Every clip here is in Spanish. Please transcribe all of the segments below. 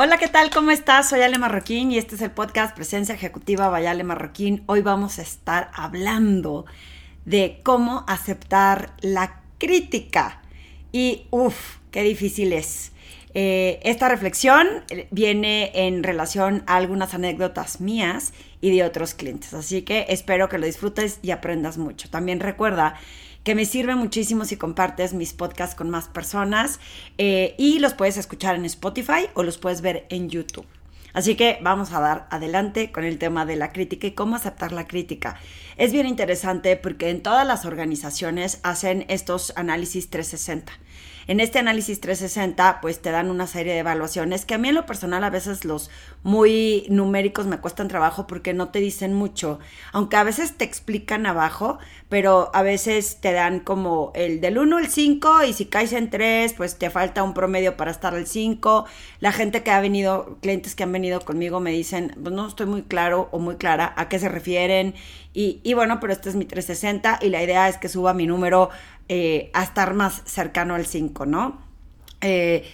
Hola, ¿qué tal? ¿Cómo estás? Soy Ale Marroquín y este es el podcast Presencia Ejecutiva Vayale Marroquín. Hoy vamos a estar hablando de cómo aceptar la crítica. Y uff, qué difícil es. Eh, esta reflexión viene en relación a algunas anécdotas mías y de otros clientes, así que espero que lo disfrutes y aprendas mucho. También recuerda que me sirve muchísimo si compartes mis podcasts con más personas eh, y los puedes escuchar en Spotify o los puedes ver en YouTube. Así que vamos a dar adelante con el tema de la crítica y cómo aceptar la crítica. Es bien interesante porque en todas las organizaciones hacen estos análisis 360. En este análisis 360, pues te dan una serie de evaluaciones que a mí en lo personal a veces los muy numéricos me cuestan trabajo porque no te dicen mucho, aunque a veces te explican abajo, pero a veces te dan como el del 1 al 5 y si caes en 3, pues te falta un promedio para estar al 5. La gente que ha venido, clientes que han venido conmigo me dicen, pues no estoy muy claro o muy clara a qué se refieren y, y bueno, pero este es mi 360 y la idea es que suba mi número eh, a estar más cercano al 5, ¿no? Eh,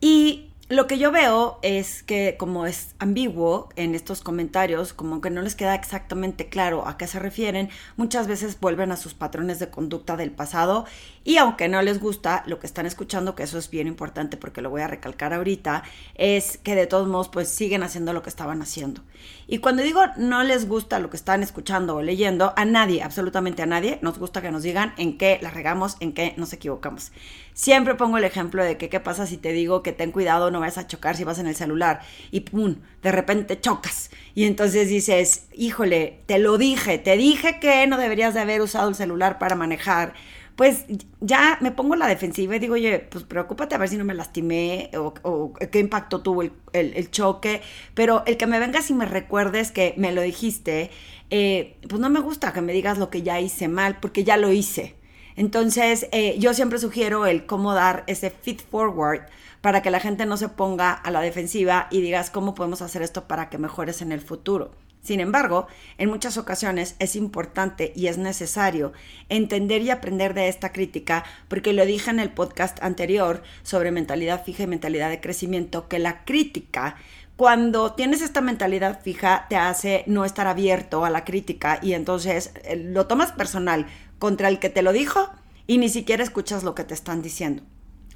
y lo que yo veo es que como es ambiguo en estos comentarios, como que no les queda exactamente claro a qué se refieren, muchas veces vuelven a sus patrones de conducta del pasado y aunque no les gusta lo que están escuchando, que eso es bien importante porque lo voy a recalcar ahorita, es que de todos modos pues siguen haciendo lo que estaban haciendo. Y cuando digo no les gusta lo que están escuchando o leyendo, a nadie, absolutamente a nadie, nos gusta que nos digan en qué la regamos, en qué nos equivocamos. Siempre pongo el ejemplo de que qué pasa si te digo que ten cuidado, no vas a chocar si vas en el celular y pum, de repente chocas. Y entonces dices, híjole, te lo dije, te dije que no deberías de haber usado el celular para manejar. Pues ya me pongo la defensiva y digo, oye, pues preocúpate a ver si no me lastimé o, qué impacto tuvo el, choque. Pero el que me vengas y me recuerdes que me lo dijiste, eh, pues no me gusta que me digas lo que ya hice mal, porque ya lo hice. Entonces, eh, yo siempre sugiero el cómo dar ese feed forward para que la gente no se ponga a la defensiva y digas cómo podemos hacer esto para que mejores en el futuro. Sin embargo, en muchas ocasiones es importante y es necesario entender y aprender de esta crítica, porque lo dije en el podcast anterior sobre mentalidad fija y mentalidad de crecimiento, que la crítica cuando tienes esta mentalidad fija te hace no estar abierto a la crítica y entonces eh, lo tomas personal contra el que te lo dijo y ni siquiera escuchas lo que te están diciendo.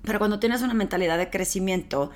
Pero cuando tienes una mentalidad de crecimiento,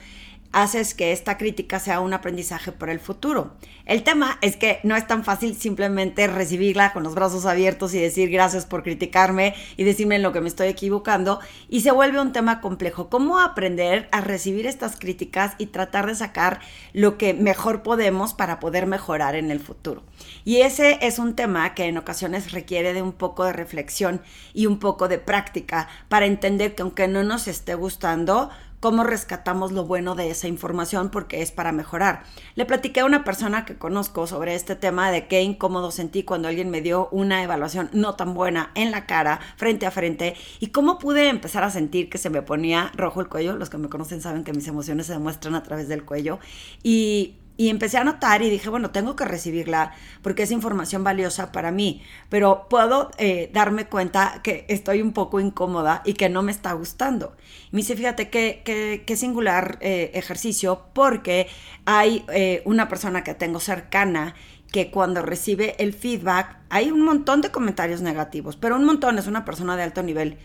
haces que esta crítica sea un aprendizaje para el futuro. El tema es que no es tan fácil simplemente recibirla con los brazos abiertos y decir gracias por criticarme y decirme en lo que me estoy equivocando y se vuelve un tema complejo. ¿Cómo aprender a recibir estas críticas y tratar de sacar lo que mejor podemos para poder mejorar en el futuro? Y ese es un tema que en ocasiones requiere de un poco de reflexión y un poco de práctica para entender que aunque no nos esté gustando, cómo rescatamos lo bueno de esa información porque es para mejorar. Le platiqué a una persona que conozco sobre este tema de qué incómodo sentí cuando alguien me dio una evaluación no tan buena en la cara, frente a frente, y cómo pude empezar a sentir que se me ponía rojo el cuello. Los que me conocen saben que mis emociones se demuestran a través del cuello. Y y empecé a notar y dije, bueno, tengo que recibirla porque es información valiosa para mí, pero puedo eh, darme cuenta que estoy un poco incómoda y que no me está gustando. Y me dice, fíjate qué, qué, singular eh, ejercicio porque hay eh, una persona que tengo cercana que cuando recibe el feedback hay un montón de comentarios negativos, pero un montón es una persona de alto nivel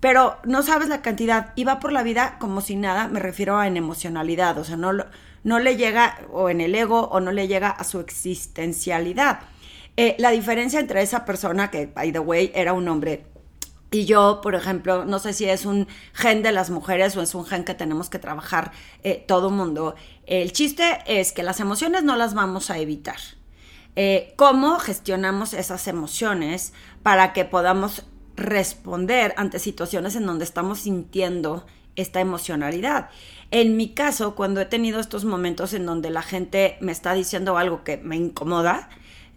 pero no sabes la cantidad y va por la vida como si nada, me refiero a en emocionalidad, o sea, no, no le llega o en el ego o no le llega a su existencialidad. Eh, la diferencia entre esa persona, que by the way era un hombre, y yo, por ejemplo, no sé si es un gen de las mujeres o es un gen que tenemos que trabajar eh, todo mundo. El chiste es que las emociones no las vamos a evitar. Eh, ¿Cómo gestionamos esas emociones para que podamos responder ante situaciones en donde estamos sintiendo esta emocionalidad. En mi caso, cuando he tenido estos momentos en donde la gente me está diciendo algo que me incomoda,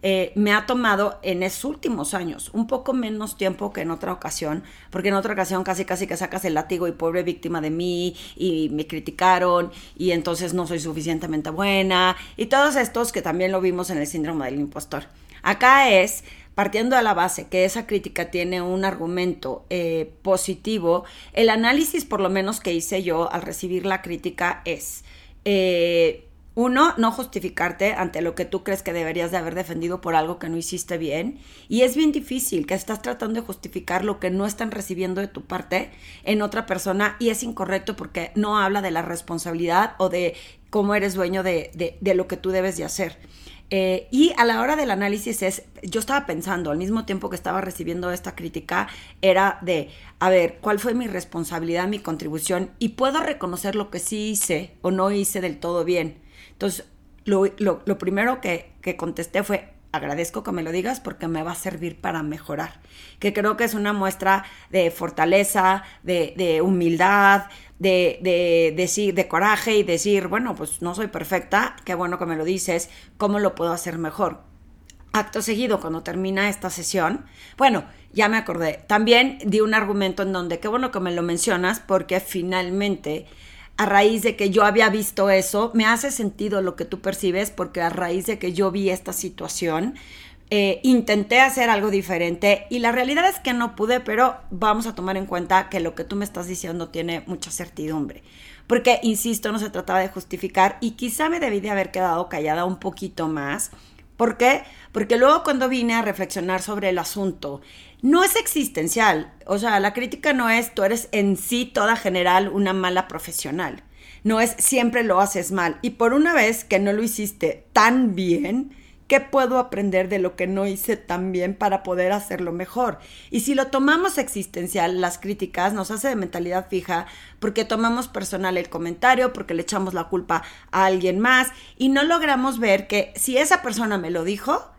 eh, me ha tomado en esos últimos años un poco menos tiempo que en otra ocasión, porque en otra ocasión casi casi que sacas el látigo y pobre víctima de mí y me criticaron y entonces no soy suficientemente buena y todos estos que también lo vimos en el síndrome del impostor. Acá es partiendo de la base que esa crítica tiene un argumento eh, positivo, el análisis por lo menos que hice yo al recibir la crítica es, Eh, uno, no justificarte ante lo que tú crees que deberías de haber defendido por algo que no hiciste bien. Y es bien difícil que estás tratando de justificar lo que no están recibiendo de tu parte en otra persona y es incorrecto porque no habla de la responsabilidad o de cómo eres dueño de, de, lo que tú debes de hacer. Eh, y a la hora del análisis es, yo estaba pensando, al mismo tiempo que estaba recibiendo esta crítica, era de, a ver, ¿cuál fue mi responsabilidad, mi contribución? Y puedo reconocer lo que sí hice o no hice del todo bien. Entonces, lo, primero que, contesté fue, agradezco que me lo digas porque me va a servir para mejorar. Que creo que es una muestra de fortaleza, de, humildad, de, de, decir, de coraje y decir, bueno, pues no soy perfecta, qué bueno que me lo dices, ¿cómo lo puedo hacer mejor? Acto seguido, cuando termina esta sesión, bueno, ya me acordé, también di un argumento en donde, qué bueno que me lo mencionas porque finalmente a raíz de que yo había visto eso, me hace sentido lo que tú percibes porque a raíz de que yo vi esta situación, eh, intenté hacer algo diferente y la realidad es que no pude, pero vamos a tomar en cuenta que lo que tú me estás diciendo tiene mucha certidumbre. Porque, insisto, no se trataba de justificar y quizá me debí de haber quedado callada un poquito más. ¿Por qué? Porque luego cuando vine a reflexionar sobre el asunto no es existencial. O sea, la crítica no es tú eres en sí toda general una mala profesional. No es siempre lo haces mal. Y por una vez que no lo hiciste tan bien, ¿qué puedo aprender de lo que no hice tan bien para poder hacerlo mejor? Y si lo tomamos existencial, las críticas nos hace de mentalidad fija porque tomamos personal el comentario, porque le echamos la culpa a alguien más y no logramos ver que si esa persona me lo dijo,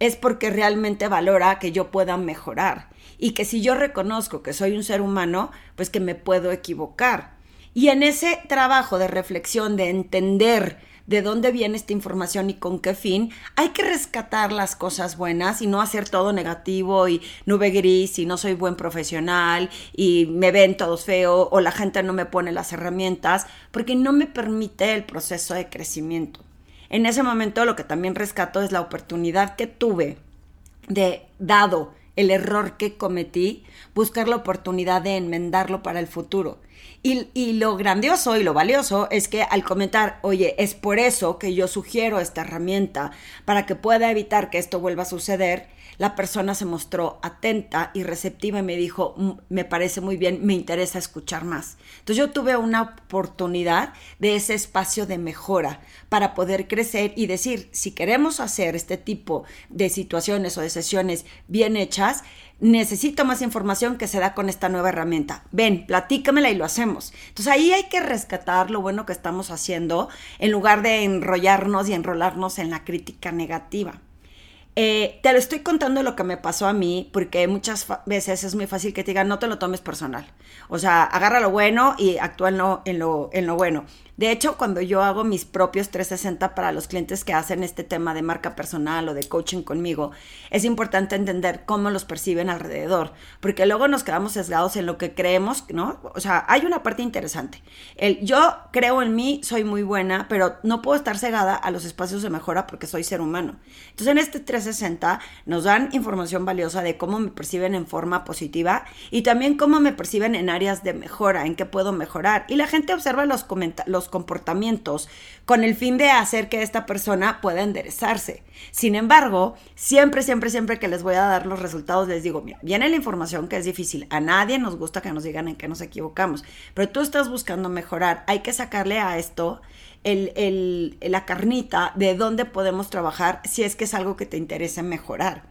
es porque realmente valora que yo pueda mejorar y que si yo reconozco que soy un ser humano, pues que me puedo equivocar. Y en ese trabajo de reflexión, de entender de dónde viene esta información y con qué fin, hay que rescatar las cosas buenas y no hacer todo negativo y nube gris y no soy buen profesional y me ven todos feo o la gente no me pone las herramientas porque no me permite el proceso de crecimiento. En ese momento lo que también rescato es la oportunidad que tuve de, dado el error que cometí, buscar la oportunidad de enmendarlo para el futuro. Y, lo grandioso y lo valioso es que al comentar, oye, es por eso que yo sugiero esta herramienta para que pueda evitar que esto vuelva a suceder, la persona se mostró atenta y receptiva y me dijo, mm, me parece muy bien, me interesa escuchar más. Entonces yo tuve una oportunidad de ese espacio de mejora para poder crecer y decir, si queremos hacer este tipo de situaciones o de sesiones bien hechas, necesito más información que se da con esta nueva herramienta. Ven, platícamela y lo hacemos. Entonces ahí hay que rescatar lo bueno que estamos haciendo en lugar de enrollarnos y enrolarnos en la crítica negativa. Eh, te lo estoy contando lo que me pasó a mí, porque muchas veces es muy fácil que te digan, no te lo tomes personal. O sea, agarra lo bueno y actúa en lo, en lo, en lo bueno. De hecho, cuando yo hago mis propios 360 para los clientes que hacen este tema de marca personal o de coaching conmigo, es importante entender cómo los perciben alrededor, porque luego nos quedamos sesgados en lo que creemos, ¿no? O sea, hay una parte interesante. Yo creo en mí, soy muy buena, pero no puedo estar cegada a los espacios de mejora porque soy ser humano. Entonces, en este 360 nos dan información valiosa de cómo me perciben en forma positiva y también cómo me perciben en áreas de mejora, en qué puedo mejorar. Y la gente observa los comentarios comportamientos con el fin de hacer que esta persona pueda enderezarse. Sin embargo, siempre, siempre, siempre que les voy a dar los resultados, les digo, mira, viene la información que es difícil. A nadie nos gusta que nos digan en qué nos equivocamos, pero tú estás buscando mejorar. Hay que sacarle a esto el, la carnita de dónde podemos trabajar si es que es algo que te interesa mejorar.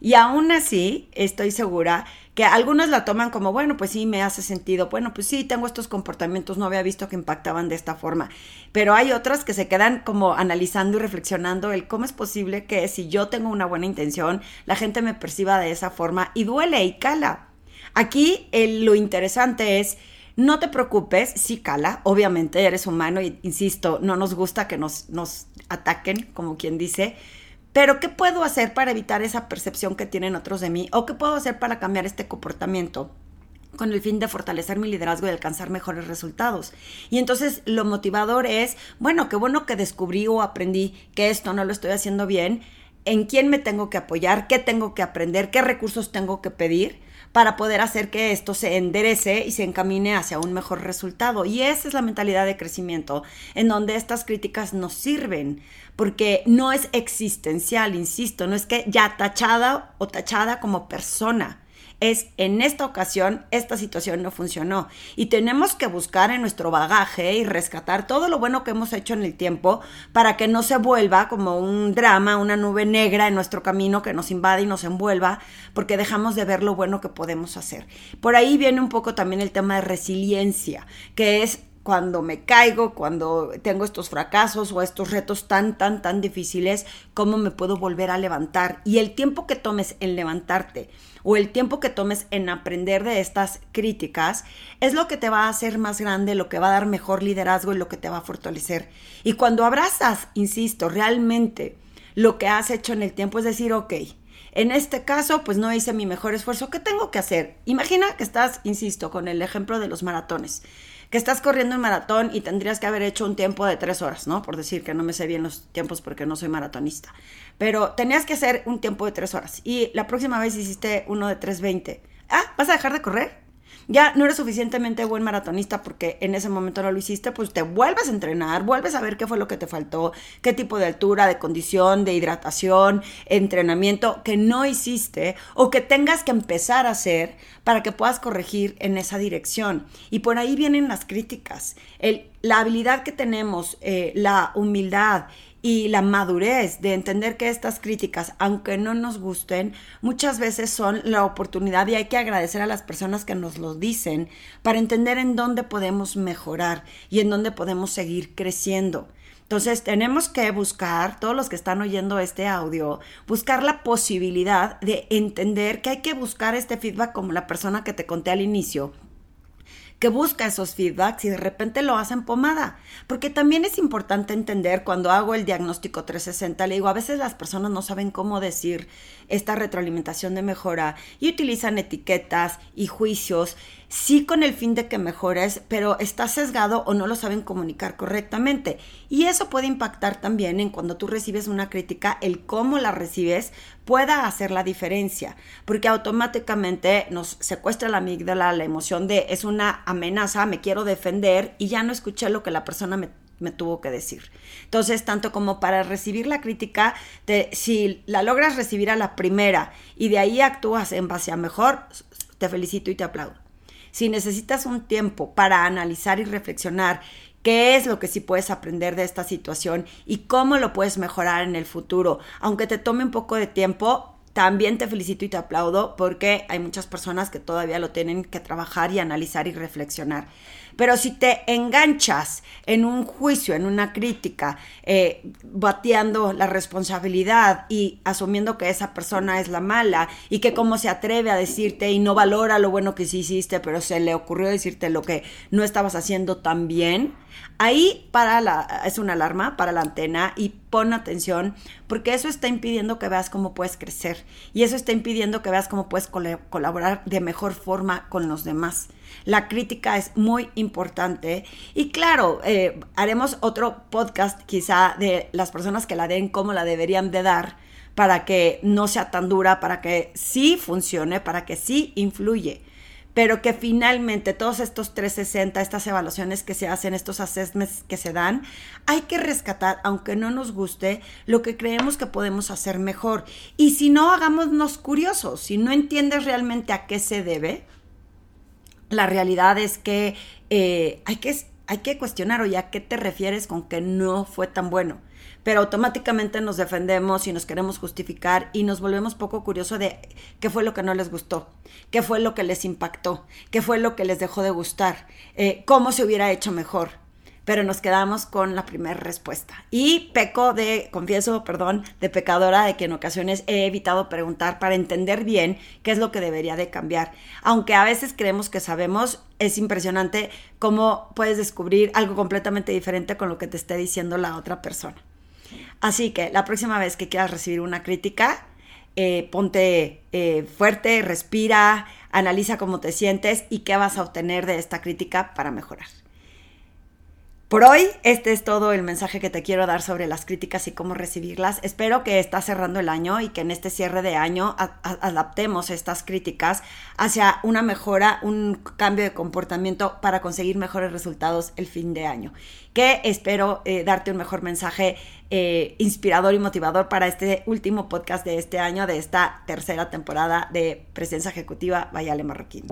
Y aún así, estoy segura que algunos la toman como, bueno, pues sí, me hace sentido, bueno, pues sí, tengo estos comportamientos, no había visto que impactaban de esta forma, pero hay otras que se quedan como analizando y reflexionando el cómo es posible que si yo tengo una buena intención, la gente me perciba de esa forma y duele y cala. Aquí lo interesante es, no te preocupes, sí cala, obviamente eres humano y insisto, no nos gusta que nos, nos ataquen, como quien dice, pero, ¿qué puedo hacer para evitar esa percepción que tienen otros de mí? ¿O qué puedo hacer para cambiar este comportamiento? con el fin de fortalecer mi liderazgo y alcanzar mejores resultados. Y entonces lo motivador es, bueno, qué bueno que descubrí o aprendí que esto no lo estoy haciendo bien, en quién me tengo que apoyar, qué tengo que aprender, qué recursos tengo que pedir para poder hacer que esto se enderece y se encamine hacia un mejor resultado. Y esa es la mentalidad de crecimiento, en donde estas críticas nos sirven, porque no es existencial, insisto, no es que ya tachada o tachada como persona es en esta ocasión esta situación no funcionó y tenemos que buscar en nuestro bagaje y rescatar todo lo bueno que hemos hecho en el tiempo para que no se vuelva como un drama, una nube negra en nuestro camino que nos invade y nos envuelva porque dejamos de ver lo bueno que podemos hacer. Por ahí viene un poco también el tema de resiliencia, que es cuando me caigo, cuando tengo estos fracasos o estos retos tan, tan, tan difíciles, cómo me puedo volver a levantar. Y el tiempo que tomes en levantarte o el tiempo que tomes en aprender de estas críticas es lo que te va a hacer más grande, lo que va a dar mejor liderazgo y lo que te va a fortalecer. Y cuando abrazas, insisto, realmente lo que has hecho en el tiempo, es decir, ok, en este caso, pues no hice mi mejor esfuerzo. ¿Qué tengo que hacer? Imagina que estás, insisto, con el ejemplo de los maratones que estás corriendo un maratón y tendrías que haber hecho un tiempo de tres horas, ¿no? Por decir que no me sé bien los tiempos porque no soy maratonista. Pero tenías que hacer un tiempo de tres horas y la próxima vez hiciste uno de 3.20. Ah, ¿vas a dejar de correr? Ya no eres suficientemente buen maratonista porque en ese momento no lo hiciste, pues te vuelves a entrenar, vuelves a ver qué fue lo que te faltó, qué tipo de altura, de condición, de hidratación, entrenamiento que no hiciste o que tengas que empezar a hacer para que puedas corregir en esa dirección. Y por ahí vienen las críticas, la habilidad que tenemos, eh, la humildad y la madurez de entender que estas críticas, aunque no nos gusten, muchas veces son la oportunidad y hay que agradecer a las personas que nos lo dicen para entender en dónde podemos mejorar y en dónde podemos seguir creciendo. Entonces tenemos que buscar, todos los que están oyendo este audio, buscar la posibilidad de entender que hay que buscar este feedback como la persona que te conté al inicio, que busca esos feedbacks y de repente lo hacen pomada. Porque también es importante entender cuando hago el diagnóstico 360, le digo, a veces las personas no saben cómo decir esta retroalimentación de mejora y utilizan etiquetas y juicios sí con el fin de que mejores, pero está sesgado o no lo saben comunicar correctamente. Y eso puede impactar también en cuando tú recibes una crítica, el cómo la recibes pueda hacer la diferencia, porque automáticamente nos secuestra la amígdala, la emoción de es una amenaza, me quiero defender y ya no escuché lo que la persona me me tuvo que decir. Entonces, tanto como para recibir la crítica, si la logras recibir a la primera y de ahí actúas en base a mejor, te felicito y te aplaudo. Si necesitas un tiempo para analizar y reflexionar qué es lo que sí puedes aprender de esta situación y cómo lo puedes mejorar en el futuro, aunque te tome un poco de tiempo, también te felicito y te aplaudo porque hay muchas personas que todavía lo tienen que trabajar y analizar y reflexionar. Pero si te enganchas en un juicio, en una crítica, eh, bateando la responsabilidad y asumiendo que esa persona es la mala y que cómo se atreve a decirte y no valora lo bueno que sí hiciste, pero se le ocurrió decirte lo que no estabas haciendo tan bien, Ahí para la, es una alarma para la antena y pon atención porque eso está impidiendo que veas cómo puedes crecer y eso está impidiendo que veas cómo puedes colaborar de mejor forma con los demás. La crítica es muy importante y claro, eh, haremos otro podcast quizá de las personas que la den, cómo la deberían de dar para que no sea tan dura, para que sí funcione, para que sí influye pero que finalmente todos estos 360, estas evaluaciones que se hacen, estos assessments que se dan, hay que rescatar, aunque no nos guste, lo que creemos que podemos hacer mejor. Y si no, hagámonos curiosos. Si no entiendes realmente a qué se debe, la realidad es que, eh, hay, que hay que cuestionar, oye, ¿a qué te refieres con que no fue tan bueno? Pero automáticamente nos defendemos y nos queremos justificar y nos volvemos poco curiosos de qué fue lo que no les gustó, qué fue lo que les impactó, qué fue lo que les dejó de gustar, eh, cómo se hubiera hecho mejor. Pero nos quedamos con la primera respuesta. Y peco de, confieso, perdón, de pecadora, de que en ocasiones he evitado preguntar para entender bien qué es lo que debería de cambiar. Aunque a veces creemos que sabemos, es impresionante cómo puedes descubrir algo completamente diferente con lo que te esté diciendo la otra persona. Así que la próxima vez que quieras recibir una crítica, eh, ponte eh, fuerte, respira, analiza cómo te sientes y qué vas a obtener de esta crítica para mejorar. Por hoy, este es todo el mensaje que te quiero dar sobre las críticas y cómo recibirlas. Espero que está cerrando el año y que en este cierre de año adaptemos estas críticas hacia una mejora, un cambio de comportamiento para conseguir mejores resultados el fin de año. Que espero eh, darte un mejor mensaje eh, inspirador y motivador para este último podcast de este año, de esta tercera temporada de Presencia Ejecutiva Vayale Marroquín.